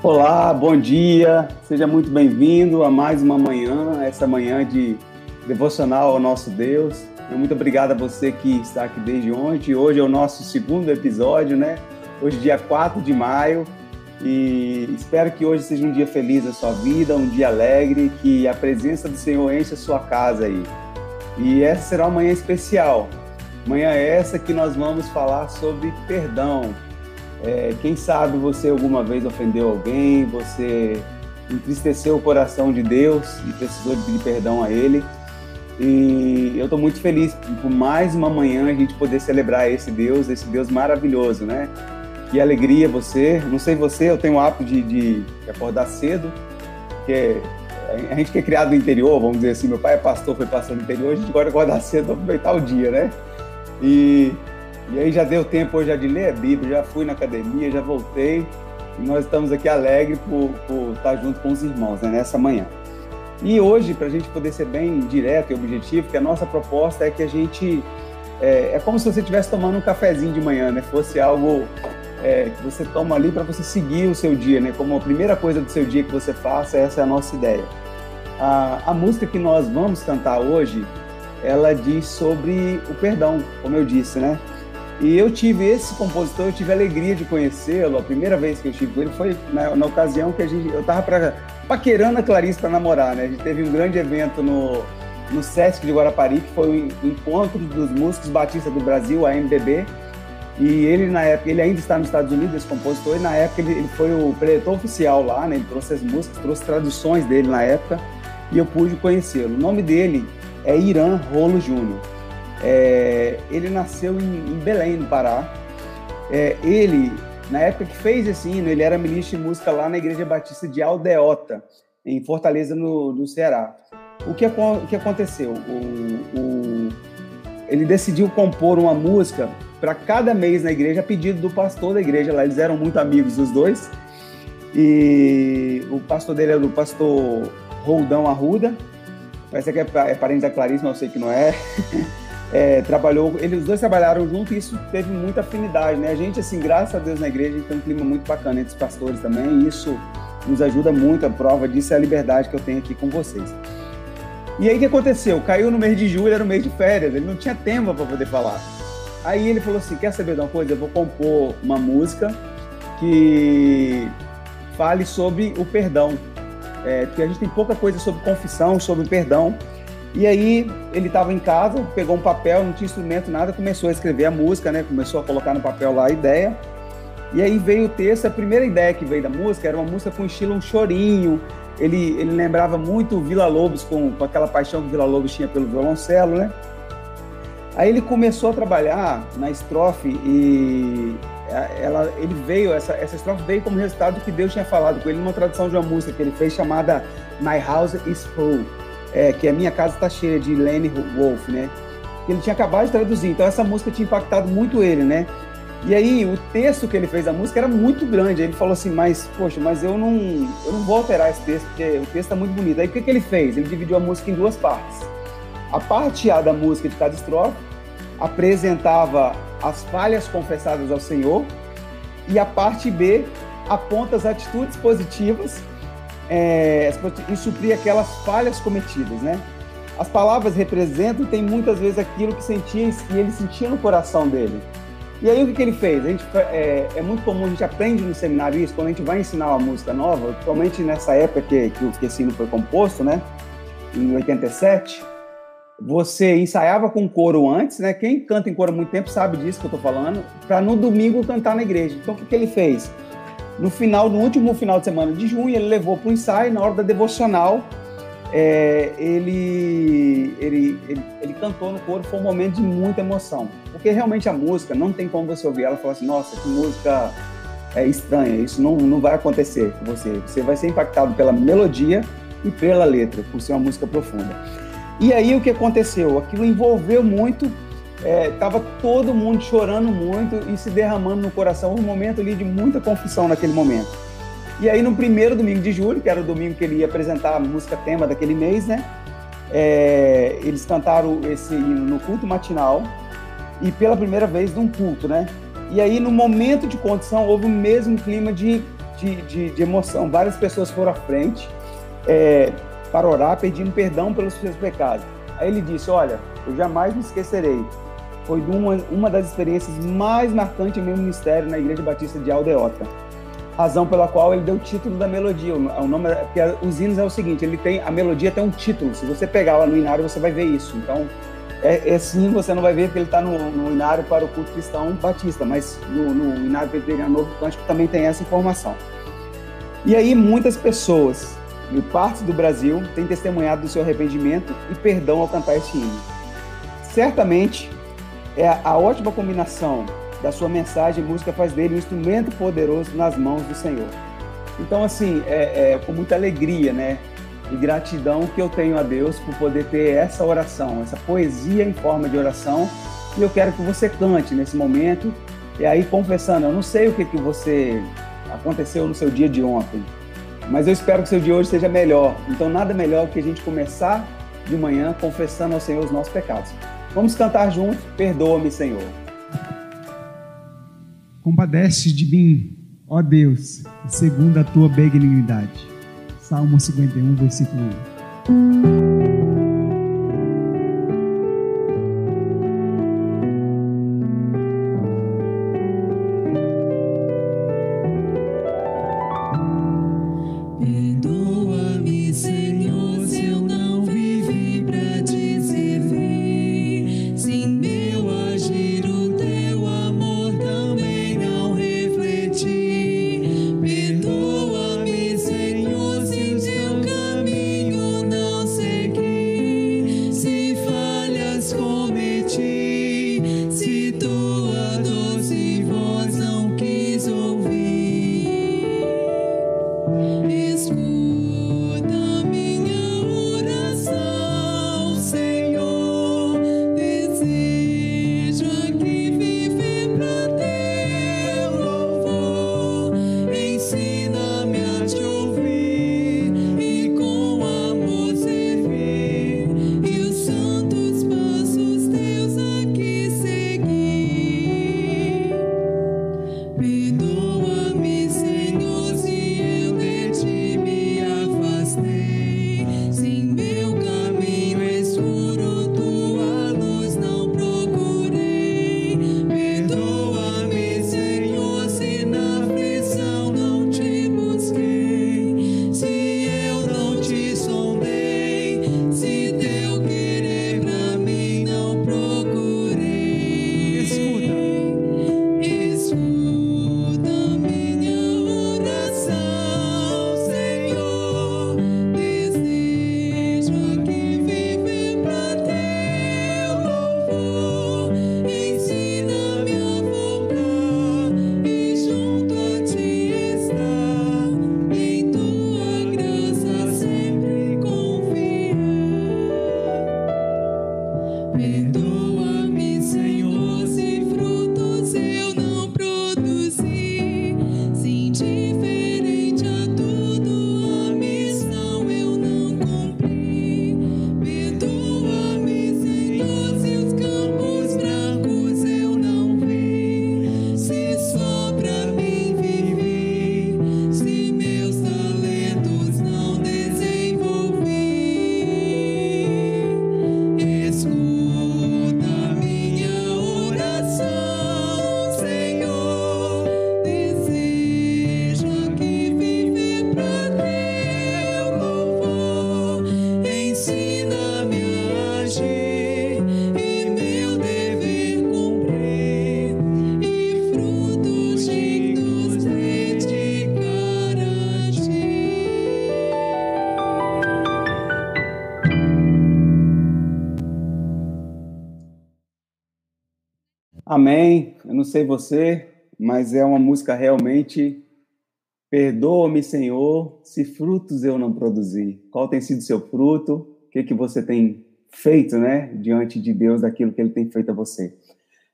Olá, bom dia, seja muito bem-vindo a mais uma manhã, essa manhã de devocional ao nosso Deus. Muito obrigado a você que está aqui desde ontem. Hoje é o nosso segundo episódio, né? Hoje, dia 4 de maio, e espero que hoje seja um dia feliz na sua vida, um dia alegre, que a presença do Senhor enche a sua casa aí. E essa será uma manhã especial. Manhã essa que nós vamos falar sobre perdão, é, quem sabe você alguma vez ofendeu alguém, você entristeceu o coração de Deus e precisou de pedir perdão a Ele. E eu estou muito feliz por mais uma manhã a gente poder celebrar esse Deus, esse Deus maravilhoso, né? Que alegria você. Não sei você, eu tenho o hábito de, de acordar cedo, porque a gente que é criado no interior, vamos dizer assim, meu pai é pastor, foi pastor no interior, a gente gosta de acordar cedo para aproveitar o dia, né? E e aí já deu tempo hoje de ler a Bíblia, já fui na academia, já voltei. E nós estamos aqui alegres por, por estar junto com os irmãos né, nessa manhã. E hoje, para a gente poder ser bem direto e objetivo, que a nossa proposta é que a gente. É, é como se você estivesse tomando um cafezinho de manhã, né? Fosse algo é, que você toma ali para você seguir o seu dia, né? Como a primeira coisa do seu dia que você faça, essa é a nossa ideia. A, a música que nós vamos cantar hoje, ela diz sobre o perdão, como eu disse, né? E eu tive esse compositor, eu tive a alegria de conhecê-lo. A primeira vez que eu estive com ele foi na, na ocasião que a gente, eu estava paquerando a Clarice para namorar, né? A gente teve um grande evento no, no Sesc de Guarapari, que foi o encontro dos músicos batistas do Brasil, a MBB. E ele, na época, ele ainda está nos Estados Unidos, esse compositor, e na época ele, ele foi o preletor oficial lá, né? Ele trouxe as músicas, trouxe traduções dele na época, e eu pude conhecê-lo. O nome dele é Irã Rolo Júnior. É, ele nasceu em, em, Belém, no Pará. É, ele, na época que fez esse hino, ele era ministro de música lá na Igreja Batista de Aldeota, em Fortaleza, no, no Ceará. O que, o que aconteceu? O, o, ele decidiu compor uma música para cada mês na igreja, a pedido do pastor da igreja lá. Eles eram muito amigos, os dois. E o pastor dele era o pastor Roldão Arruda. Parece que é, é parente da Clarice, mas eu sei que não é. é, trabalhou, eles dois trabalharam junto e isso teve muita afinidade, né? A gente, assim, graças a Deus na igreja, a gente tem um clima muito bacana entre os pastores também, e isso nos ajuda muito, a prova disso é a liberdade que eu tenho aqui com vocês. E aí o que aconteceu? Caiu no mês de julho, era o mês de férias, ele não tinha tempo para poder falar. Aí ele falou assim: quer saber de uma coisa? Eu vou compor uma música que fale sobre o perdão. É, porque a gente tem pouca coisa sobre confissão, sobre perdão. E aí ele estava em casa, pegou um papel, não tinha instrumento, nada, começou a escrever a música, né? Começou a colocar no papel lá a ideia. E aí veio o texto, a primeira ideia que veio da música era uma música com estilo um chorinho. Ele, ele lembrava muito o Vila Lobos, com, com aquela paixão que o Vila Lobos tinha pelo violoncelo, né? Aí ele começou a trabalhar na estrofe e ela, ele veio, essa, essa estrofe veio como resultado do que Deus tinha falado com ele numa tradução de uma música que ele fez chamada My House is Full é, que a minha casa está cheia de Lenny Wolf, né? Ele tinha acabado de traduzir, então essa música tinha impactado muito ele, né? E aí o texto que ele fez da música era muito grande. Ele falou assim, mas poxa, mas eu não, eu não vou alterar esse texto porque o texto está muito bonito. Aí o que, que ele fez? Ele dividiu a música em duas partes. A parte A da música de cada estrofe apresentava as falhas confessadas ao Senhor e a parte B aponta as atitudes positivas é, e suprir aquelas falhas cometidas, né? As palavras representam tem muitas vezes aquilo que sentia e ele sentia no coração dele. E aí o que, que ele fez? A gente, é, é, muito comum, a gente aprende no seminário isso, quando a gente vai ensinar uma música nova, principalmente nessa época que, que, esse hino foi composto, né? Em 87, você ensaiava com coro antes, né? Quem canta em coro há muito tempo sabe disso que eu tô falando, para no domingo cantar na igreja. Então o que, que ele fez? No final, no último final de semana de junho, ele levou para o ensaio, na hora da devocional, é, ele, ele, ele, ele, cantou no coro, foi um momento de muita emoção. Porque realmente a música, não tem como você ouvir ela e falar assim, nossa, que música é estranha, isso não, não vai acontecer com você. Você vai ser impactado pela melodia e pela letra, por ser uma música profunda. E aí o que aconteceu? Aquilo envolveu muito estava é, todo mundo chorando muito e se derramando no coração, um momento ali de muita confissão naquele momento. E aí no primeiro domingo de julho, que era o domingo que ele ia apresentar a música tema daquele mês, né? É, eles cantaram esse hino no culto matinal e pela primeira vez num culto, né? E aí no momento de condição houve o mesmo clima de de, de, de emoção. Várias pessoas foram à frente é, para orar, pedindo perdão pelos seus pecados. Aí ele disse: Olha, eu jamais me esquecerei. Foi uma, uma das experiências mais marcantes em meu ministério na Igreja Batista de Aldeota. Razão pela qual ele deu o título da melodia. O nome, porque os hinos é o seguinte: ele tem a melodia tem um título. Se você pegar lá no inário, você vai ver isso. Então, é, é sim, você não vai ver porque ele está no, no inário para o culto cristão batista, mas no, no inário presbiteriano novo cântico também tem essa informação. E aí, muitas pessoas em partes do Brasil têm testemunhado do seu arrependimento e perdão ao cantar este hino. Certamente, é a ótima combinação da sua mensagem e música faz dele um instrumento poderoso nas mãos do Senhor. Então, assim, é, é com muita alegria, né? E gratidão que eu tenho a Deus por poder ter essa oração, essa poesia em forma de oração. E eu quero que você cante nesse momento. E aí, confessando, eu não sei o que, que você aconteceu no seu dia de ontem, mas eu espero que seu dia hoje seja melhor. Então, nada melhor que a gente começar de manhã confessando ao Senhor os nossos pecados. Vamos cantar juntos. Perdoa-me, Senhor. Compadece de mim, ó Deus, segundo a tua benignidade. Salmo 51, versículo 1. Amém. Eu não sei você, mas é uma música realmente. Perdoa-me, Senhor, se frutos eu não produzi. Qual tem sido seu fruto? O que, que você tem feito, né, diante de Deus, daquilo que Ele tem feito a você?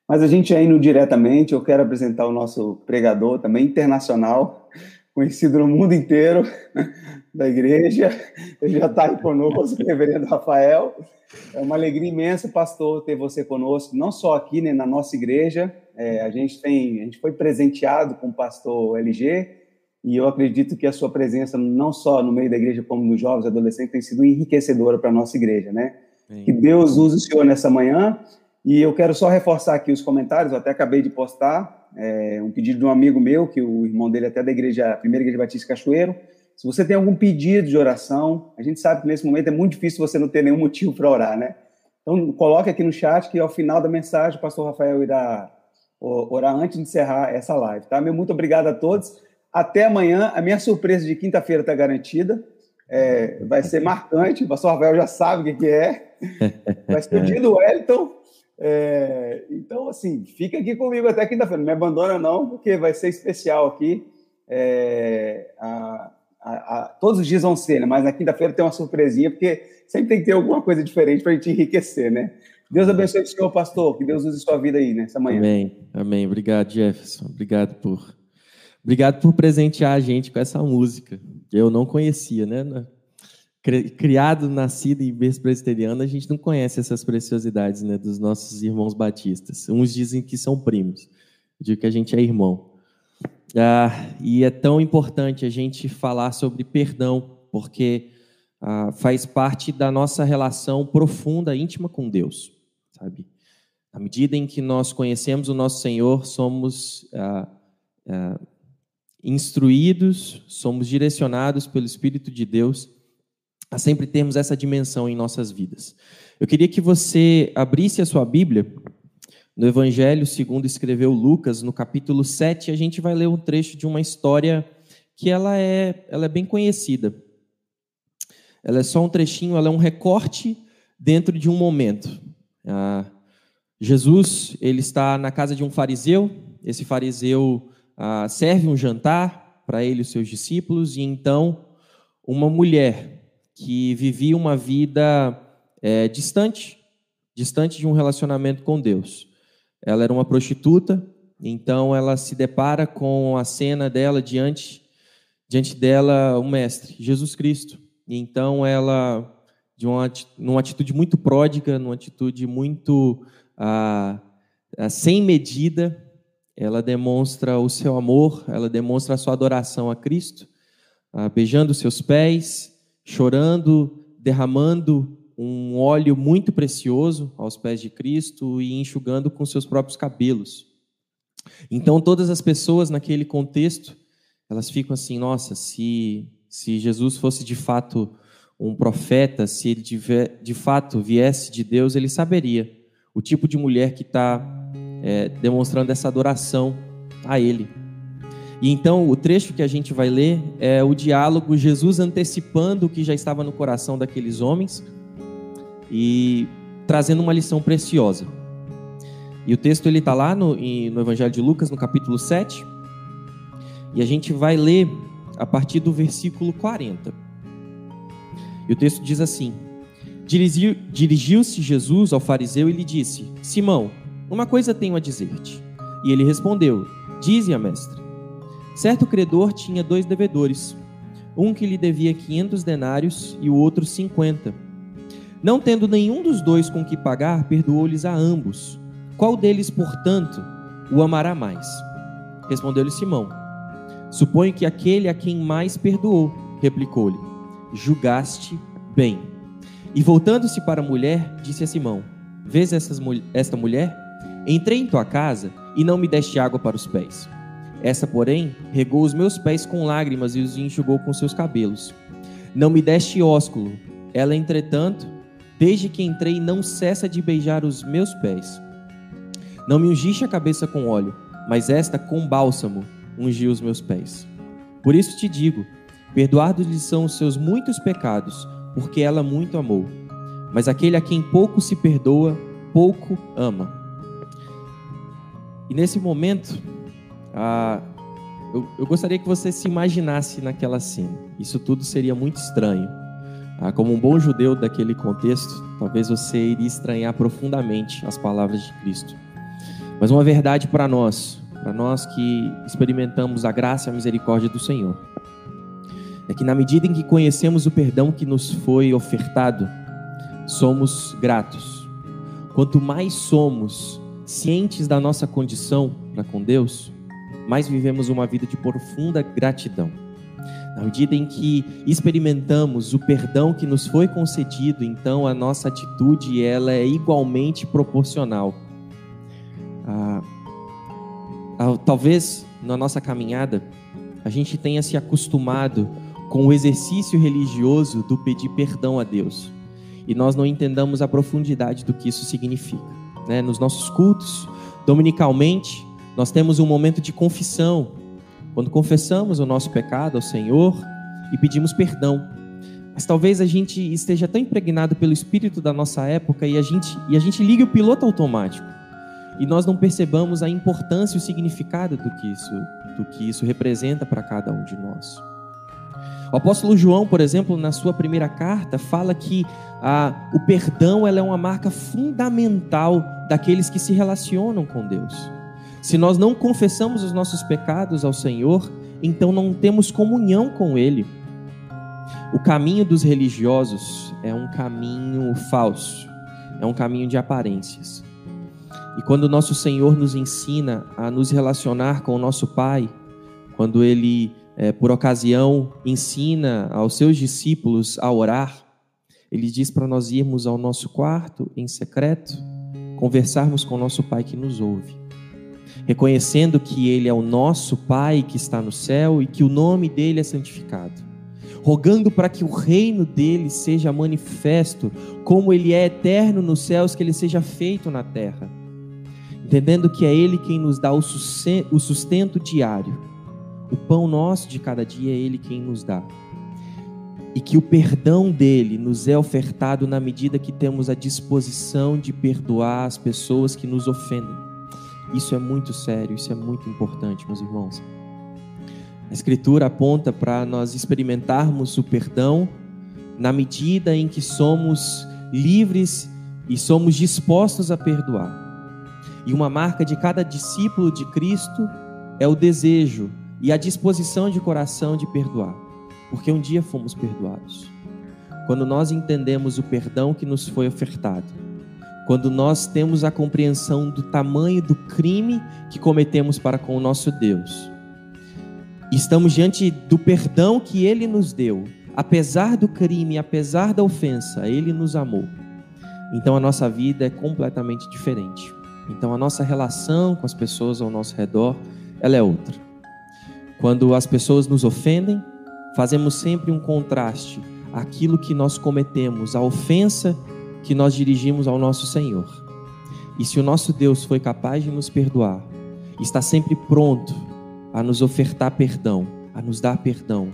Mas a gente indo diretamente, eu quero apresentar o nosso pregador, também internacional, conhecido no mundo inteiro da igreja. Ele já está aí conosco, o reverendo Rafael. É uma alegria imensa, pastor, ter você conosco, não só aqui né, na nossa igreja. É, a gente tem, a gente foi presenteado com o pastor LG e eu acredito que a sua presença, não só no meio da igreja, como nos jovens e adolescentes, tem sido enriquecedora para a nossa igreja, né? Que Deus use o Senhor nessa manhã. E eu quero só reforçar aqui os comentários, eu até acabei de postar é, um pedido de um amigo meu, que o irmão dele é até da igreja, primeira igreja Batista Cachoeiro. Se você tem algum pedido de oração, a gente sabe que nesse momento é muito difícil você não ter nenhum motivo para orar, né? Então, coloque aqui no chat que ao final da mensagem o pastor Rafael irá orar antes de encerrar essa live, tá? Meu muito obrigado a todos. Até amanhã. A minha surpresa de quinta-feira está garantida. É, vai ser marcante. O pastor Rafael já sabe o que, é. Vai ser o dia do Wellington. É, então, assim, fica aqui comigo até quinta-feira. Não me abandona, não, porque vai ser especial aqui. É, a, a, a, todos os dias vão ser, né? mas na quinta-feira tem uma surpresinha, porque sempre tem que ter alguma coisa diferente para a gente enriquecer, né? Deus abençoe o senhor, pastor. Que Deus use sua vida aí nessa manhã. Amém. Amém. Obrigado, Jefferson. Obrigado por, obrigado por presentear a gente com essa música. Eu não conhecia, né? Criado, nascido em berço presbiteriano, a gente não conhece essas preciosidades né, dos nossos irmãos batistas. Uns dizem que são primos, eu digo que a gente é irmão. Ah, e é tão importante a gente falar sobre perdão, porque ah, faz parte da nossa relação profunda, íntima com Deus, sabe? À medida em que nós conhecemos o nosso Senhor, somos ah, ah, instruídos, somos direcionados pelo Espírito de Deus a sempre termos essa dimensão em nossas vidas. Eu queria que você abrisse a sua Bíblia no Evangelho segundo escreveu Lucas, no capítulo 7, a gente vai ler um trecho de uma história que ela é, ela é bem conhecida. Ela é só um trechinho, ela é um recorte dentro de um momento. Ah, Jesus ele está na casa de um fariseu. Esse fariseu ah, serve um jantar para ele e os seus discípulos e então uma mulher que vivia uma vida é, distante, distante de um relacionamento com Deus. Ela era uma prostituta, então ela se depara com a cena dela diante diante dela o mestre, Jesus Cristo. E então ela, de uma, numa atitude muito pródiga, numa atitude muito ah, sem medida, ela demonstra o seu amor, ela demonstra a sua adoração a Cristo, ah, beijando seus pés, chorando, derramando um óleo muito precioso aos pés de Cristo e enxugando com seus próprios cabelos. Então todas as pessoas naquele contexto, elas ficam assim, nossa, se se Jesus fosse de fato um profeta, se ele de, de fato viesse de Deus, ele saberia o tipo de mulher que está é, demonstrando essa adoração a Ele. E então o trecho que a gente vai ler é o diálogo Jesus antecipando o que já estava no coração daqueles homens e trazendo uma lição preciosa. E o texto ele está lá no, no Evangelho de Lucas, no capítulo 7, e a gente vai ler a partir do versículo 40. E o texto diz assim: Dirigiu-se Jesus ao fariseu e lhe disse: Simão, uma coisa tenho a dizer-te. E ele respondeu: Dize-a, mestre. Certo credor tinha dois devedores, um que lhe devia quinhentos denários e o outro cinquenta. Não tendo nenhum dos dois com que pagar, perdoou-lhes a ambos. Qual deles, portanto, o amará mais? Respondeu-lhe Simão. Suponho que aquele a quem mais perdoou, replicou-lhe. Julgaste bem. E voltando-se para a mulher, disse a Simão: Vês essas, esta mulher? Entrei em tua casa e não me deste água para os pés. Essa, porém, regou os meus pés com lágrimas e os enxugou com seus cabelos. Não me deste ósculo. Ela, entretanto, desde que entrei, não cessa de beijar os meus pés. Não me ungiste a cabeça com óleo, mas esta com bálsamo ungiu os meus pés. Por isso te digo: perdoados-lhe são os seus muitos pecados, porque ela muito amou. Mas aquele a quem pouco se perdoa, pouco ama. E nesse momento, ah, eu, eu, gostaria que você se imaginasse naquela cena. Isso tudo seria muito estranho. Ah, como um bom judeu daquele contexto, talvez você iria estranhar profundamente as palavras de Cristo. Mas uma verdade para nós, para nós que experimentamos a graça e a misericórdia do Senhor, é que na medida em que conhecemos o perdão que nos foi ofertado, somos gratos. Quanto mais somos cientes da nossa condição para com Deus, mais vivemos uma vida de profunda gratidão. Na medida em que experimentamos o perdão que nos foi concedido, então a nossa atitude ela é igualmente proporcional. Ah, ah, talvez na nossa caminhada a gente tenha se acostumado com o exercício religioso do pedir perdão a Deus e nós não entendamos a profundidade do que isso significa. Né? Nos nossos cultos, dominicalmente, nós temos um momento de confissão, quando confessamos o nosso pecado ao Senhor e pedimos perdão. Mas talvez a gente esteja tão impregnado pelo espírito da nossa época e a gente, e a gente liga o piloto automático e nós não percebamos a importância e o significado do que isso, do que isso representa para cada um de nós. O apóstolo João, por exemplo, na sua primeira carta, fala que ah, o perdão ela é uma marca fundamental daqueles que se relacionam com Deus. Se nós não confessamos os nossos pecados ao Senhor, então não temos comunhão com Ele. O caminho dos religiosos é um caminho falso, é um caminho de aparências. E quando o nosso Senhor nos ensina a nos relacionar com o nosso Pai, quando Ele, é, por ocasião, ensina aos seus discípulos a orar, Ele diz para nós irmos ao nosso quarto em secreto, conversarmos com o nosso Pai que nos ouve, reconhecendo que Ele é o nosso Pai que está no céu e que o nome dele é santificado rogando para que o reino dele seja manifesto, como ele é eterno nos céus, que ele seja feito na terra entendendo que é Ele quem nos dá o sustento diário. O pão nosso de cada dia é Ele quem nos dá. E que o perdão dele nos é ofertado na medida que temos a disposição de perdoar as pessoas que nos ofendem. Isso é muito sério, isso é muito importante, meus irmãos. A Escritura aponta para nós experimentarmos o perdão na medida em que somos livres e somos dispostos a perdoar. E uma marca de cada discípulo de Cristo é o desejo e a disposição de coração de perdoar, porque um dia fomos perdoados. Quando nós entendemos o perdão que nos foi ofertado, quando nós temos a compreensão do tamanho do crime que cometemos para com o nosso Deus, estamos diante do perdão que Ele nos deu, apesar do crime, apesar da ofensa, Ele nos amou. Então a nossa vida é completamente diferente. Então a nossa relação com as pessoas ao nosso redor, ela é outra. Quando as pessoas nos ofendem, fazemos sempre um contraste àquilo que nós cometemos, à ofensa que nós dirigimos ao nosso Senhor. E se o nosso Deus foi capaz de nos perdoar, está sempre pronto a nos ofertar perdão, a nos dar perdão,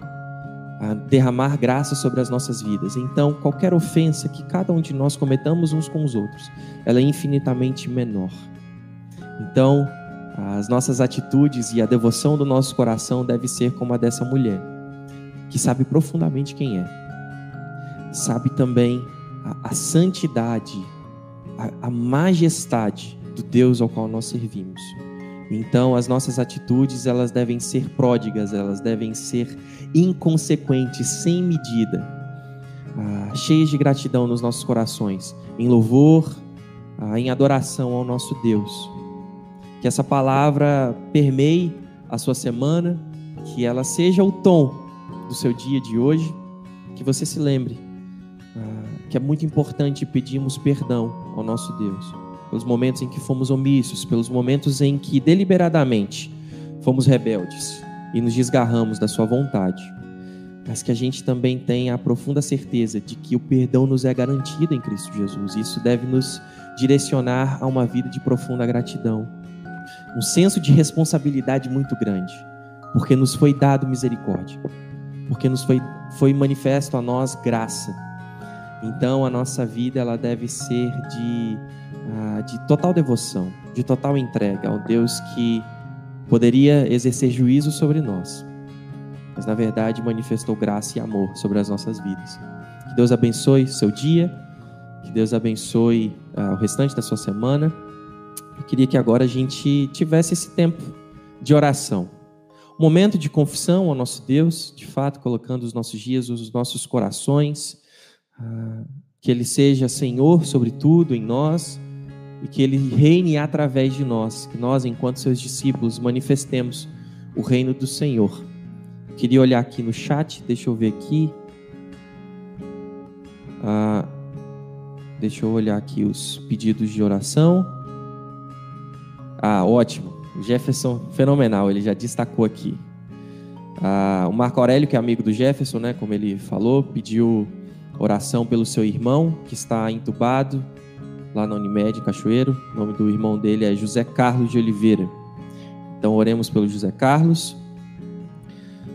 a derramar graça sobre as nossas vidas. Então, qualquer ofensa que cada um de nós cometamos uns com os outros, ela é infinitamente menor. Então, as nossas atitudes e a devoção do nosso coração deve ser como a dessa mulher, que sabe profundamente quem é, sabe também a, a santidade, a, a majestade do Deus ao qual nós servimos. Então, as nossas atitudes, elas devem ser pródigas, elas devem ser inconsequentes, sem medida, ah, cheias de gratidão nos nossos corações, em louvor, ah, em adoração ao nosso Deus. Que essa palavra permeie a sua semana, que ela seja o tom do seu dia de hoje, que você se lembre ah, que é muito importante pedirmos perdão ao nosso Deus pelos momentos em que fomos omissos, pelos momentos em que deliberadamente fomos rebeldes e nos desgarramos da Sua vontade, mas que a gente também tenha a profunda certeza de que o perdão nos é garantido em Cristo Jesus. Isso deve nos direcionar a uma vida de profunda gratidão, um senso de responsabilidade muito grande, porque nos foi dado misericórdia, porque nos foi, foi manifesto a nós graça. Então a nossa vida ela deve ser de ah, de total devoção, de total entrega ao Deus que poderia exercer juízo sobre nós, mas na verdade manifestou graça e amor sobre as nossas vidas. Que Deus abençoe seu dia, que Deus abençoe ah, o restante da sua semana. Eu queria que agora a gente tivesse esse tempo de oração. Momento de confissão ao nosso Deus, de fato, colocando os nossos dias, os nossos corações, que Ele seja Senhor sobre tudo em nós e que Ele reine através de nós, que nós, enquanto seus discípulos, manifestemos o reino do Senhor. Queria olhar aqui no chat, deixa eu ver aqui. Ah, deixa eu olhar aqui os pedidos de oração. Ah, ótimo. Jefferson, fenomenal, ele já destacou aqui. Ah, o Marco Aurélio, que é amigo do Jefferson, né, como ele falou, pediu oração pelo seu irmão, que está entubado lá na Unimed, Cachoeiro. O nome do irmão dele é José Carlos de Oliveira. Então, oremos pelo José Carlos.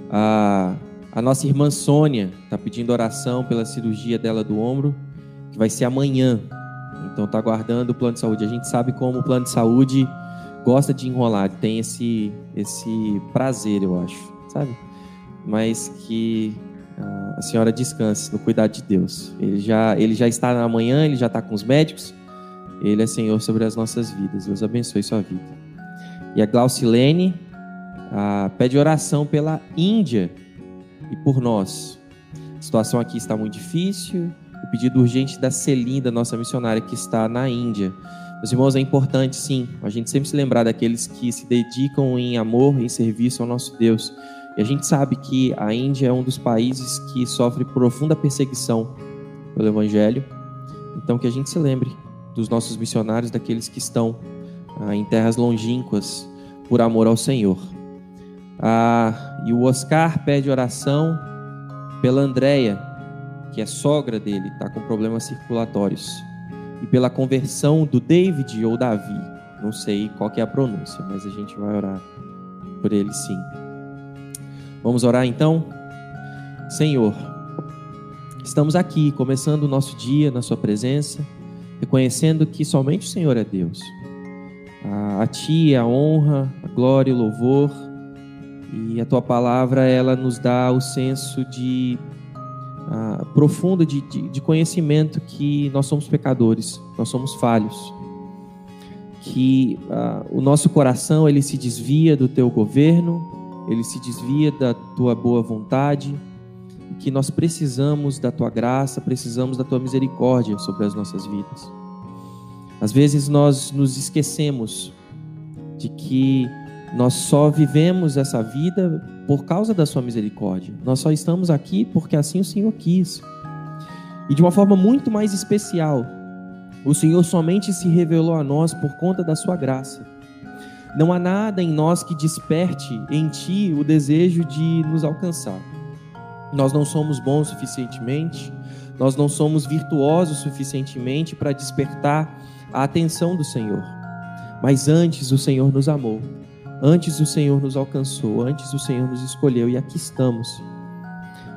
A, a nossa irmã Sônia está pedindo oração pela cirurgia dela do ombro, que vai ser amanhã. Então, está aguardando o plano de saúde. A gente sabe como o plano de saúde gosta de enrolar, tem esse, esse prazer, eu acho, sabe? Mas que a senhora descanse no cuidado de Deus. Ele já, ele já está na manhã, ele já está com os médicos, ele é Senhor sobre as nossas vidas. Deus abençoe sua vida. E a Glaucilene pede oração pela Índia e por nós. A situação aqui está muito difícil. O pedido urgente da Celinda, nossa missionária, que está na Índia. Meus irmãos, é importante sim, a gente sempre se lembrar daqueles que se dedicam em amor, em serviço ao nosso Deus. E a gente sabe que a Índia é um dos países que sofre profunda perseguição pelo Evangelho. Então, que a gente se lembre dos nossos missionários, daqueles que estão ah, em terras longínquas por amor ao Senhor. Ah, e o Oscar pede oração pela Andréia, que é sogra dele, está com problemas circulatórios. E pela conversão do David ou Davi. Não sei qual é a pronúncia, mas a gente vai orar por ele sim. Vamos orar então? Senhor, estamos aqui começando o nosso dia na Sua presença, reconhecendo que somente o Senhor é Deus a, a Ti a honra, a glória e o louvor. E a Tua palavra, ela nos dá o senso de profundo de, de, de conhecimento que nós somos pecadores, nós somos falhos. Que o nosso coração, ele se desvia do Teu governo, ele se desvia da Tua boa vontade, que nós precisamos da tua graça, precisamos da tua misericórdia sobre as nossas vidas. Às vezes nós nos esquecemos de que nós só vivemos essa vida por causa da sua misericórdia. Nós só estamos aqui porque assim o Senhor quis. E de uma forma muito mais especial, o Senhor somente se revelou a nós por conta da sua graça. Não há nada em nós que desperte em ti o desejo de nos alcançar. Nós não somos bons suficientemente, nós não somos virtuosos suficientemente para despertar a atenção do Senhor. Mas antes o Senhor nos amou, antes o Senhor nos alcançou, antes o Senhor nos escolheu e aqui estamos.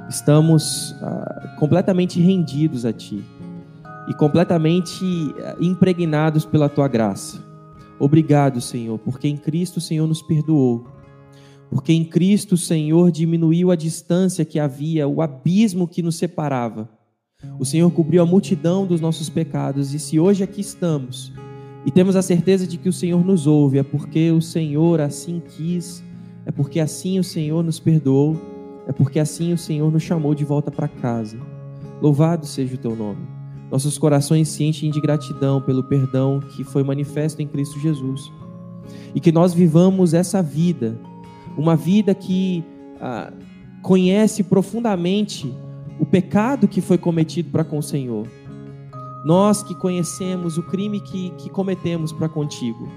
Estamos ah, completamente rendidos a Ti e completamente ah, impregnados pela Tua graça. Obrigado, Senhor, porque em Cristo o Senhor nos perdoou. Porque em Cristo o Senhor diminuiu a distância que havia, o abismo que nos separava o Senhor cobriu a multidão dos nossos pecados, e se hoje aqui estamos e temos a certeza de que o Senhor nos ouve, é porque o Senhor assim quis, é porque assim o Senhor nos perdoou, é porque assim o Senhor nos chamou de volta para casa. Louvado seja o teu nome. Nossos corações se enchem de gratidão pelo perdão que foi manifesto em Cristo Jesus. E que nós vivamos essa vida, uma vida que ah, conhece profundamente o pecado que foi cometido para com o Senhor. Nós que conhecemos o crime que, que cometemos para contigo.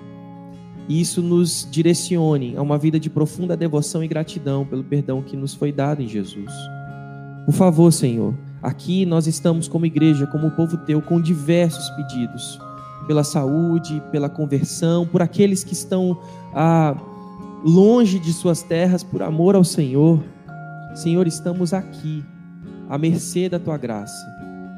Isso nos direcione a uma vida de profunda devoção e gratidão pelo perdão que nos foi dado em Jesus. Por favor, Senhor, aqui nós estamos como igreja, como povo teu, com diversos pedidos pela saúde, pela conversão, por aqueles que estão ah, longe de suas terras por amor ao Senhor. Senhor, estamos aqui à mercê da tua graça.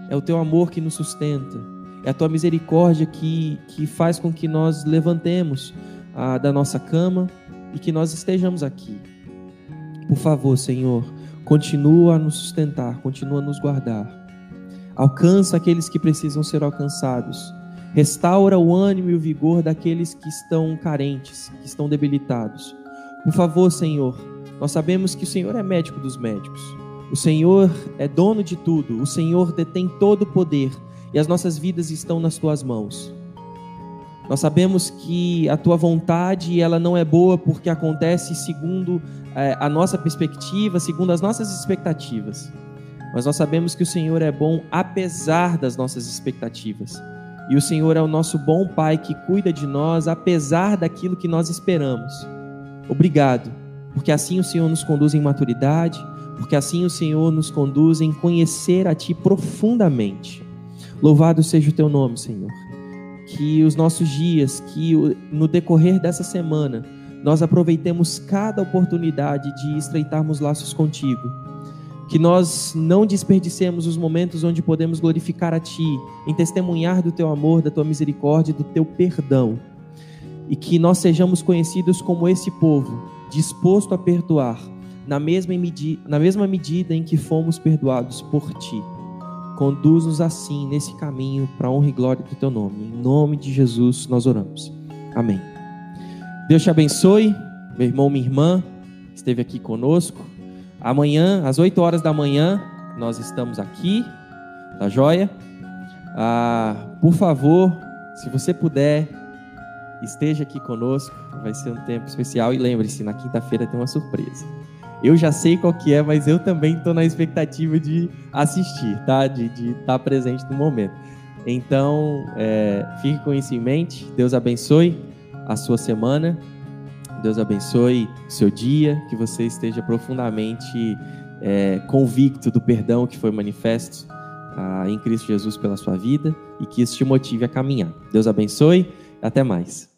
É o teu amor que nos sustenta. É a tua misericórdia que, que faz com que nós levantemos ah, da nossa cama e que nós estejamos aqui. Por favor, Senhor, continua a nos sustentar, continua a nos guardar. Alcança aqueles que precisam ser alcançados. Restaura o ânimo e o vigor daqueles que estão carentes, que estão debilitados. Por favor, Senhor, nós sabemos que o Senhor é médico dos médicos. O Senhor é dono de tudo, o Senhor detém todo o poder e as nossas vidas estão nas tuas mãos. Nós sabemos que a tua vontade ela não é boa porque acontece segundo é, a nossa perspectiva, segundo as nossas expectativas. Mas nós sabemos que o Senhor é bom apesar das nossas expectativas. E o Senhor é o nosso bom Pai que cuida de nós apesar daquilo que nós esperamos. Obrigado, porque assim o Senhor nos conduz em maturidade, porque assim o Senhor nos conduz em conhecer a Ti profundamente. Louvado seja o Teu nome, Senhor que os nossos dias, que no decorrer dessa semana, nós aproveitemos cada oportunidade de estreitarmos laços contigo. Que nós não desperdicemos os momentos onde podemos glorificar a Ti, em testemunhar do Teu amor, da Tua misericórdia do Teu perdão. E que nós sejamos conhecidos como esse povo, disposto a perdoar, na mesma, na mesma medida em que fomos perdoados por Ti. Conduz-nos assim nesse caminho para honra e glória do teu nome. Em nome de Jesus nós oramos. Amém. Deus te abençoe, meu irmão, minha irmã, esteve aqui conosco. Amanhã, às 8 horas da manhã, nós estamos aqui, tá joia? Ah, por favor, se você puder, esteja aqui conosco, vai ser um tempo especial. E lembre-se, na quinta-feira tem uma surpresa. Eu já sei qual que é, mas eu também estou na expectativa de assistir, tá? De estar tá presente no momento. Então, é, fique com isso em mente. Deus abençoe a sua semana. Deus abençoe seu dia. Que você esteja profundamente é, convicto do perdão que foi manifesto ah, em Cristo Jesus pela sua vida e que isso te motive a caminhar. Deus abençoe. Até mais.